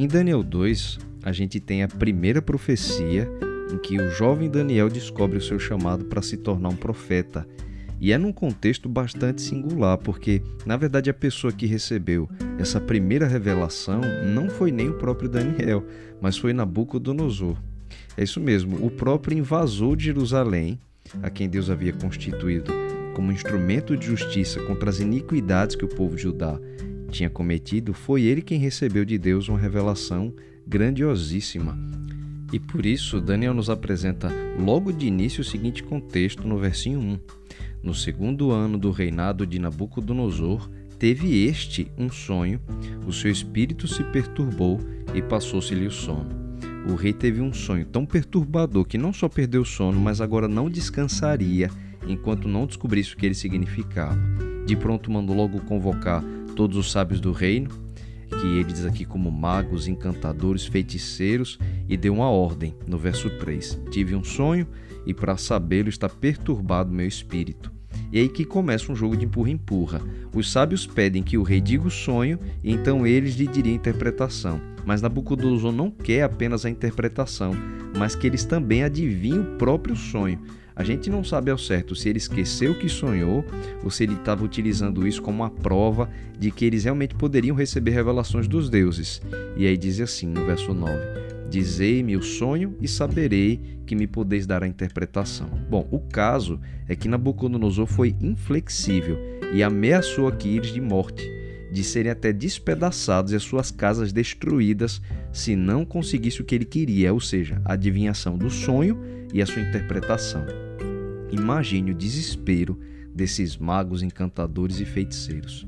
Em Daniel 2, a gente tem a primeira profecia em que o jovem Daniel descobre o seu chamado para se tornar um profeta. E é num contexto bastante singular, porque na verdade a pessoa que recebeu essa primeira revelação não foi nem o próprio Daniel, mas foi Nabucodonosor. É isso mesmo, o próprio invasor de Jerusalém, a quem Deus havia constituído como instrumento de justiça contra as iniquidades que o povo de Judá tinha cometido, foi ele quem recebeu de Deus uma revelação grandiosíssima. E por isso, Daniel nos apresenta logo de início o seguinte contexto no versinho 1. No segundo ano do reinado de Nabucodonosor, teve este um sonho, o seu espírito se perturbou e passou-se-lhe o sono. O rei teve um sonho tão perturbador que não só perdeu o sono, mas agora não descansaria enquanto não descobrisse o que ele significava. De pronto mandou logo convocar todos os sábios do reino, que ele diz aqui como magos, encantadores, feiticeiros, e deu uma ordem no verso 3: Tive um sonho e para sabê-lo está perturbado meu espírito. E aí que começa um jogo de empurra-empurra. Os sábios pedem que o rei diga o sonho e então eles lhe diriam a interpretação. Mas Nabucodonosor não quer apenas a interpretação, mas que eles também adivinhem o próprio sonho. A gente não sabe ao certo se ele esqueceu que sonhou ou se ele estava utilizando isso como uma prova de que eles realmente poderiam receber revelações dos deuses. E aí diz assim no verso 9: Dizei-me o sonho e saberei que me podeis dar a interpretação. Bom, o caso é que Nabucodonosor foi inflexível e ameaçou Aquiles de morte, de serem até despedaçados e as suas casas destruídas se não conseguisse o que ele queria, ou seja, a adivinhação do sonho e a sua interpretação. Imagine o desespero desses magos, encantadores e feiticeiros.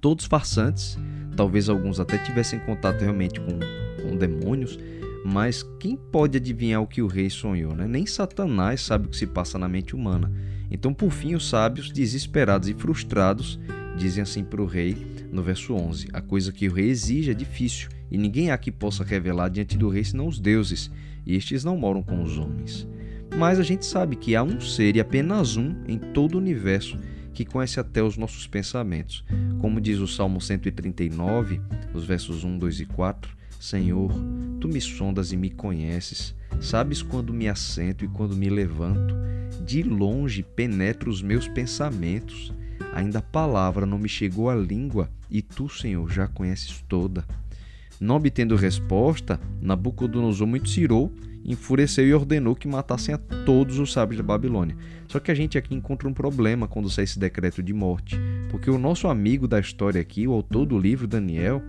Todos farsantes, talvez alguns até tivessem contato realmente com, com demônios, mas quem pode adivinhar o que o rei sonhou? Né? Nem Satanás sabe o que se passa na mente humana. Então, por fim, os sábios, desesperados e frustrados, dizem assim para o rei, no verso 11: A coisa que o rei exige é difícil, e ninguém há que possa revelar diante do rei senão os deuses, e estes não moram com os homens. Mas a gente sabe que há um ser e apenas um em todo o universo que conhece até os nossos pensamentos. Como diz o Salmo 139, os versos 1, 2 e 4: Senhor, tu me sondas e me conheces, sabes quando me assento e quando me levanto. De longe penetra os meus pensamentos. Ainda a palavra não me chegou à língua e tu, Senhor, já conheces toda. Não obtendo resposta, Nabucodonosor muito se irou enfureceu e ordenou que matassem a todos os sábios da Babilônia. Só que a gente aqui encontra um problema quando sai esse decreto de morte, porque o nosso amigo da história aqui, o autor do livro Daniel,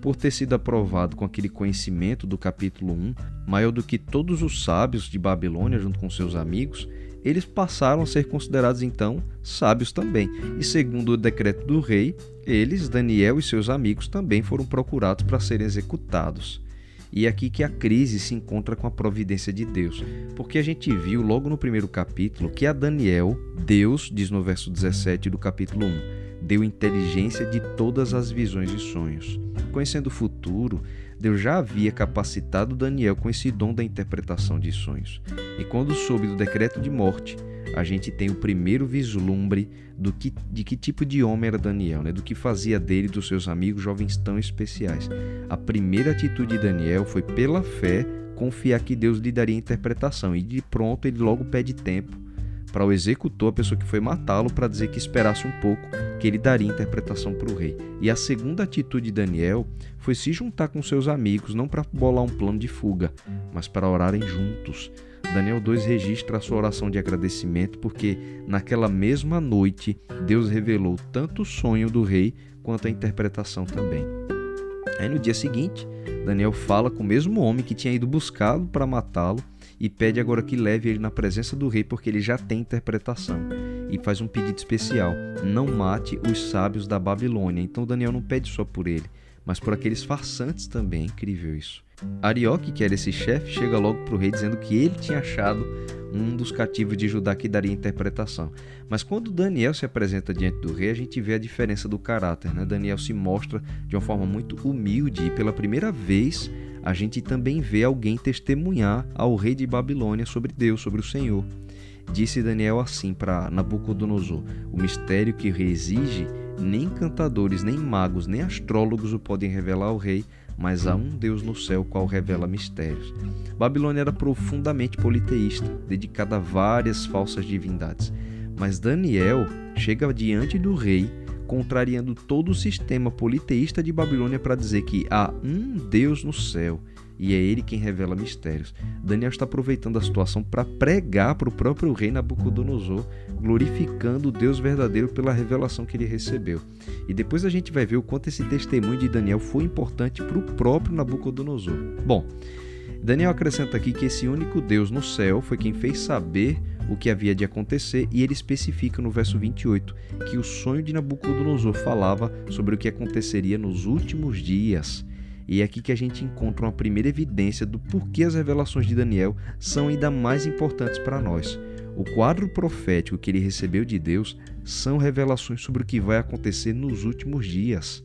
por ter sido aprovado com aquele conhecimento do capítulo 1, maior do que todos os sábios de Babilônia junto com seus amigos, eles passaram a ser considerados então sábios também. E segundo o decreto do rei, eles, Daniel e seus amigos, também foram procurados para serem executados. E é aqui que a crise se encontra com a providência de Deus. Porque a gente viu logo no primeiro capítulo que a Daniel, Deus, diz no verso 17 do capítulo 1, deu inteligência de todas as visões e sonhos. Conhecendo o futuro, Deus já havia capacitado Daniel com esse dom da interpretação de sonhos. E quando soube do decreto de morte, a gente tem o primeiro vislumbre do que, de que tipo de homem era Daniel, né? do que fazia dele e dos seus amigos jovens tão especiais. A primeira atitude de Daniel foi, pela fé, confiar que Deus lhe daria interpretação, e de pronto ele logo pede tempo para o executor, a pessoa que foi matá-lo, para dizer que esperasse um pouco, que ele daria interpretação para o rei. E a segunda atitude de Daniel foi se juntar com seus amigos, não para bolar um plano de fuga, mas para orarem juntos Daniel 2 registra a sua oração de agradecimento porque naquela mesma noite Deus revelou tanto o sonho do rei quanto a interpretação também. Aí no dia seguinte, Daniel fala com o mesmo homem que tinha ido buscá-lo para matá-lo e pede agora que leve ele na presença do rei porque ele já tem interpretação. E faz um pedido especial: não mate os sábios da Babilônia. Então Daniel não pede só por ele, mas por aqueles farsantes também. É incrível isso. Arioque, que era esse chefe, chega logo para o rei dizendo que ele tinha achado um dos cativos de Judá que daria interpretação. Mas quando Daniel se apresenta diante do rei, a gente vê a diferença do caráter. Né? Daniel se mostra de uma forma muito humilde e pela primeira vez a gente também vê alguém testemunhar ao rei de Babilônia sobre Deus, sobre o Senhor. Disse Daniel assim para Nabucodonosor: O mistério que o rei exige, nem cantadores, nem magos, nem astrólogos o podem revelar ao rei, mas há um Deus no céu qual revela mistérios. Babilônia era profundamente politeísta, dedicada a várias falsas divindades. Mas Daniel chega diante do rei, contrariando todo o sistema politeísta de Babilônia para dizer que há um Deus no céu e é ele quem revela mistérios. Daniel está aproveitando a situação para pregar para o próprio rei Nabucodonosor, glorificando o Deus verdadeiro pela revelação que ele recebeu. E depois a gente vai ver o quanto esse testemunho de Daniel foi importante para o próprio Nabucodonosor. Bom, Daniel acrescenta aqui que esse único Deus no céu foi quem fez saber o que havia de acontecer, e ele especifica no verso 28 que o sonho de Nabucodonosor falava sobre o que aconteceria nos últimos dias. E é aqui que a gente encontra uma primeira evidência do porquê as revelações de Daniel são ainda mais importantes para nós. O quadro profético que ele recebeu de Deus são revelações sobre o que vai acontecer nos últimos dias.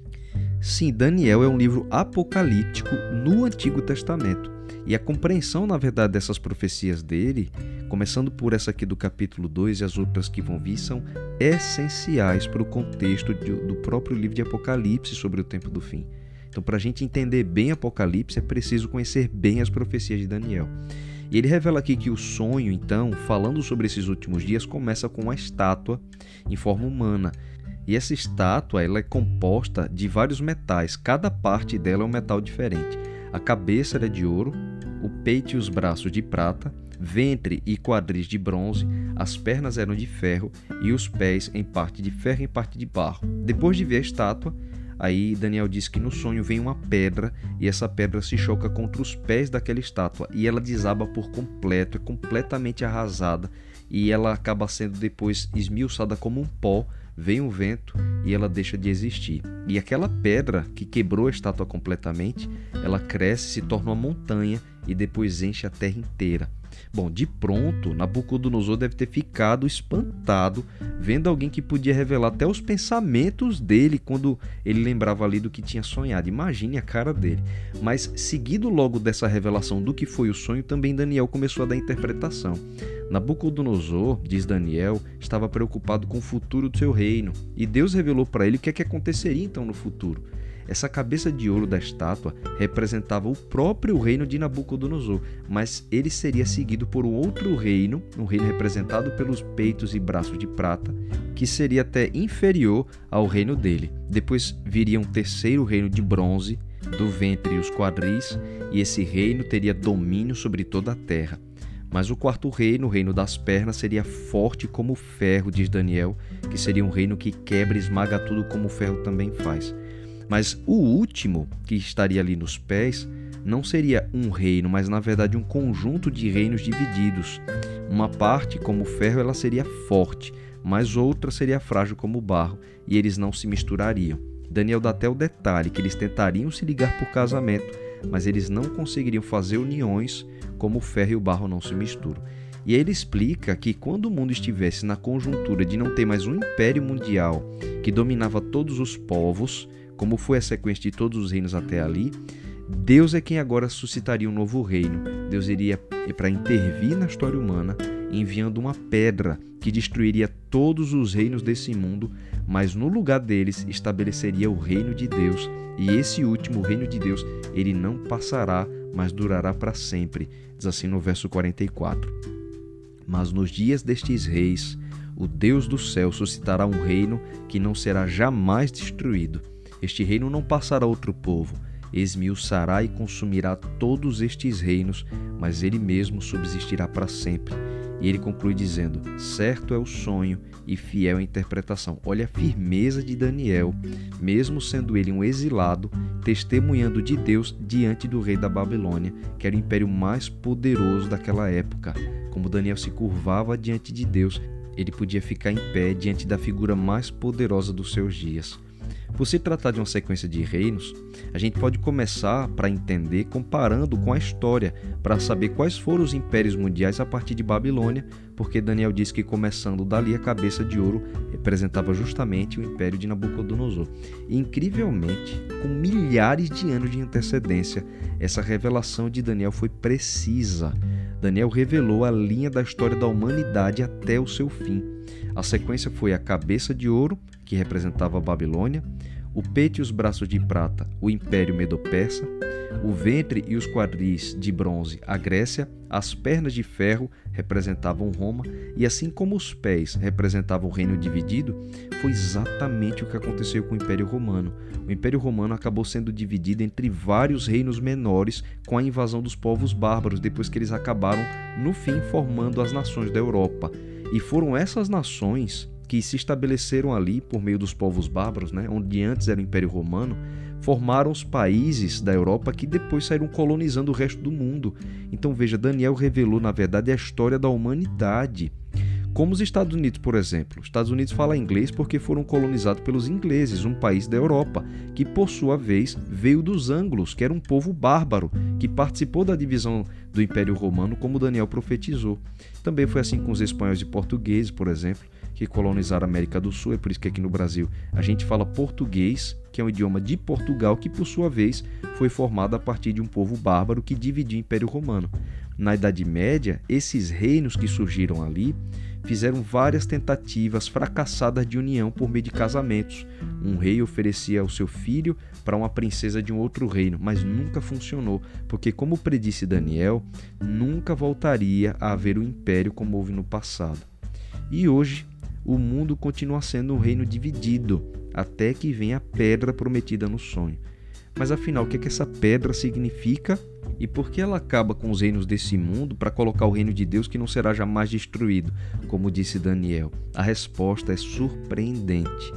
Sim, Daniel é um livro apocalíptico no Antigo Testamento. E a compreensão, na verdade, dessas profecias dele, começando por essa aqui do capítulo 2 e as outras que vão vir, são essenciais para o contexto do próprio livro de Apocalipse sobre o tempo do fim. Então, para a gente entender bem Apocalipse, é preciso conhecer bem as profecias de Daniel. E ele revela aqui que o sonho, então, falando sobre esses últimos dias, começa com uma estátua em forma humana. E essa estátua ela é composta de vários metais, cada parte dela é um metal diferente. A cabeça era de ouro, o peito e os braços de prata, ventre e quadris de bronze, as pernas eram de ferro e os pés em parte de ferro e em parte de barro. Depois de ver a estátua, Aí Daniel diz que no sonho vem uma pedra e essa pedra se choca contra os pés daquela estátua e ela desaba por completo, é completamente arrasada e ela acaba sendo depois esmiuçada como um pó. Vem o vento e ela deixa de existir. E aquela pedra que quebrou a estátua completamente, ela cresce, se torna uma montanha e depois enche a terra inteira. Bom, de pronto, Nabucodonosor deve ter ficado espantado vendo alguém que podia revelar até os pensamentos dele quando ele lembrava ali do que tinha sonhado. Imagine a cara dele. Mas, seguido logo dessa revelação do que foi o sonho, também Daniel começou a dar interpretação. Nabucodonosor, diz Daniel, estava preocupado com o futuro do seu reino, e Deus revelou para ele o que é que aconteceria então no futuro. Essa cabeça de ouro da estátua representava o próprio reino de Nabucodonosor, mas ele seria seguido por um outro reino, um reino representado pelos peitos e braços de prata, que seria até inferior ao reino dele. Depois viria um terceiro reino de bronze, do ventre e os quadris, e esse reino teria domínio sobre toda a terra. Mas o quarto reino, o reino das pernas, seria forte como o ferro, diz Daniel, que seria um reino que quebra e esmaga tudo como o ferro também faz. Mas o último, que estaria ali nos pés, não seria um reino, mas na verdade um conjunto de reinos divididos. Uma parte, como o ferro, ela seria forte, mas outra seria frágil como o barro, e eles não se misturariam. Daniel dá até o detalhe que eles tentariam se ligar por casamento, mas eles não conseguiriam fazer uniões como o ferro e o barro não se misturam. E ele explica que quando o mundo estivesse na conjuntura de não ter mais um império mundial que dominava todos os povos, como foi a sequência de todos os reinos até ali, Deus é quem agora suscitaria um novo reino. Deus iria para intervir na história humana, enviando uma pedra que destruiria todos os reinos desse mundo, mas no lugar deles estabeleceria o reino de Deus. E esse último reino de Deus, ele não passará, mas durará para sempre. Diz assim no verso 44. Mas nos dias destes reis, o Deus do céu suscitará um reino que não será jamais destruído este reino não passará a outro povo, esmiuçará e consumirá todos estes reinos, mas ele mesmo subsistirá para sempre. E ele conclui dizendo: Certo é o sonho e fiel a interpretação. Olha a firmeza de Daniel, mesmo sendo ele um exilado, testemunhando de Deus diante do rei da Babilônia, que era o império mais poderoso daquela época. Como Daniel se curvava diante de Deus, ele podia ficar em pé diante da figura mais poderosa dos seus dias. Por se tratar de uma sequência de reinos, a gente pode começar para entender comparando com a história, para saber quais foram os impérios mundiais a partir de Babilônia, porque Daniel diz que começando dali a cabeça de ouro representava justamente o império de Nabucodonosor. E, incrivelmente, com milhares de anos de antecedência, essa revelação de Daniel foi precisa. Daniel revelou a linha da história da humanidade até o seu fim. A sequência foi a cabeça de ouro, que representava a Babilônia, o peito e os braços de prata, o Império Medo-Persa, o ventre e os quadris de bronze, a Grécia, as pernas de ferro representavam Roma, e assim como os pés representavam o reino dividido, foi exatamente o que aconteceu com o Império Romano. O Império Romano acabou sendo dividido entre vários reinos menores com a invasão dos povos bárbaros, depois que eles acabaram, no fim, formando as nações da Europa. E foram essas nações que se estabeleceram ali por meio dos povos bárbaros, né, onde antes era o Império Romano, formaram os países da Europa que depois saíram colonizando o resto do mundo. Então veja, Daniel revelou na verdade a história da humanidade. Como os Estados Unidos, por exemplo. Os Estados Unidos falam inglês porque foram colonizados pelos ingleses, um país da Europa, que por sua vez veio dos ângulos, que era um povo bárbaro, que participou da divisão do Império Romano, como Daniel profetizou. Também foi assim com os espanhóis e portugueses, por exemplo que colonizaram a América do Sul, é por isso que aqui no Brasil a gente fala português, que é um idioma de Portugal, que por sua vez foi formado a partir de um povo bárbaro que dividiu o Império Romano. Na Idade Média, esses reinos que surgiram ali fizeram várias tentativas fracassadas de união por meio de casamentos. Um rei oferecia o seu filho para uma princesa de um outro reino, mas nunca funcionou, porque, como predisse Daniel, nunca voltaria a haver o império como houve no passado. E hoje o mundo continua sendo um reino dividido, até que venha a pedra prometida no sonho. Mas afinal, o que, é que essa pedra significa e por que ela acaba com os reinos desse mundo para colocar o reino de Deus que não será jamais destruído, como disse Daniel? A resposta é surpreendente.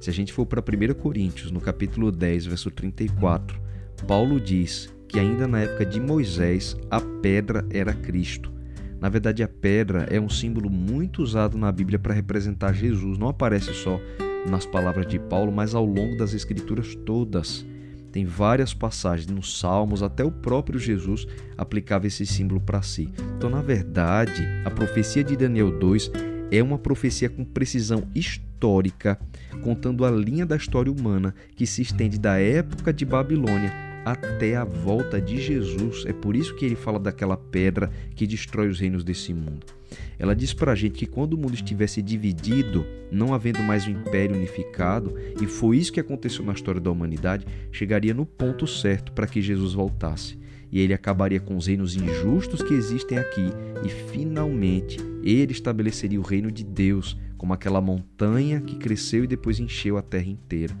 Se a gente for para 1 Coríntios, no capítulo 10, verso 34, Paulo diz que ainda na época de Moisés a pedra era Cristo. Na verdade, a pedra é um símbolo muito usado na Bíblia para representar Jesus. Não aparece só nas palavras de Paulo, mas ao longo das Escrituras todas. Tem várias passagens nos Salmos, até o próprio Jesus aplicava esse símbolo para si. Então, na verdade, a profecia de Daniel 2 é uma profecia com precisão histórica, contando a linha da história humana que se estende da época de Babilônia até a volta de Jesus. É por isso que ele fala daquela pedra que destrói os reinos desse mundo. Ela diz para a gente que quando o mundo estivesse dividido, não havendo mais um império unificado, e foi isso que aconteceu na história da humanidade, chegaria no ponto certo para que Jesus voltasse. E ele acabaria com os reinos injustos que existem aqui, e finalmente ele estabeleceria o reino de Deus, como aquela montanha que cresceu e depois encheu a terra inteira.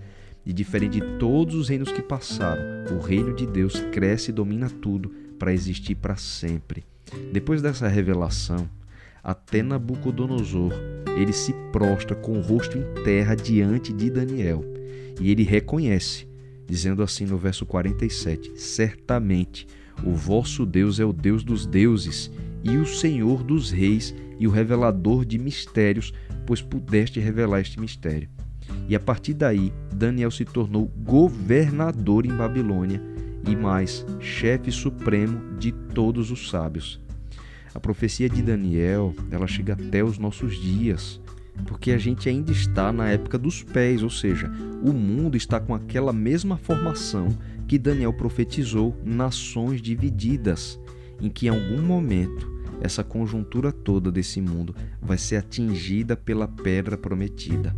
E diferente de todos os reinos que passaram, o reino de Deus cresce e domina tudo para existir para sempre. Depois dessa revelação, até Nabucodonosor, ele se prostra com o rosto em terra diante de Daniel. E ele reconhece, dizendo assim no verso 47: Certamente o vosso Deus é o Deus dos deuses e o Senhor dos reis e o revelador de mistérios, pois pudeste revelar este mistério. E a partir daí, Daniel se tornou governador em Babilônia e mais, chefe supremo de todos os sábios. A profecia de Daniel, ela chega até os nossos dias, porque a gente ainda está na época dos pés, ou seja, o mundo está com aquela mesma formação que Daniel profetizou, nações divididas, em que em algum momento essa conjuntura toda desse mundo vai ser atingida pela pedra prometida.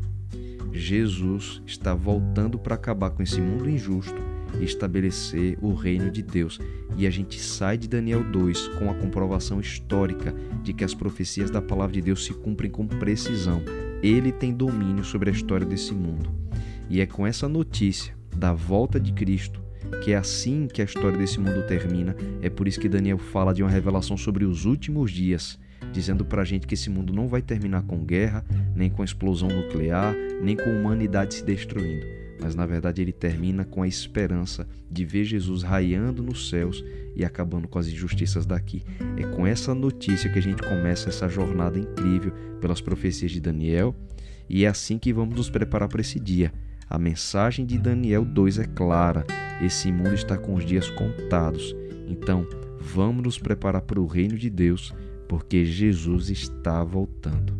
Jesus está voltando para acabar com esse mundo injusto e estabelecer o reino de Deus. E a gente sai de Daniel 2 com a comprovação histórica de que as profecias da palavra de Deus se cumprem com precisão. Ele tem domínio sobre a história desse mundo. E é com essa notícia da volta de Cristo que é assim que a história desse mundo termina. É por isso que Daniel fala de uma revelação sobre os últimos dias dizendo para a gente que esse mundo não vai terminar com guerra, nem com explosão nuclear, nem com humanidade se destruindo. Mas na verdade ele termina com a esperança de ver Jesus raiando nos céus e acabando com as injustiças daqui. É com essa notícia que a gente começa essa jornada incrível pelas profecias de Daniel e é assim que vamos nos preparar para esse dia. A mensagem de Daniel 2 é clara: esse mundo está com os dias contados. Então, vamos nos preparar para o reino de Deus porque Jesus está voltando.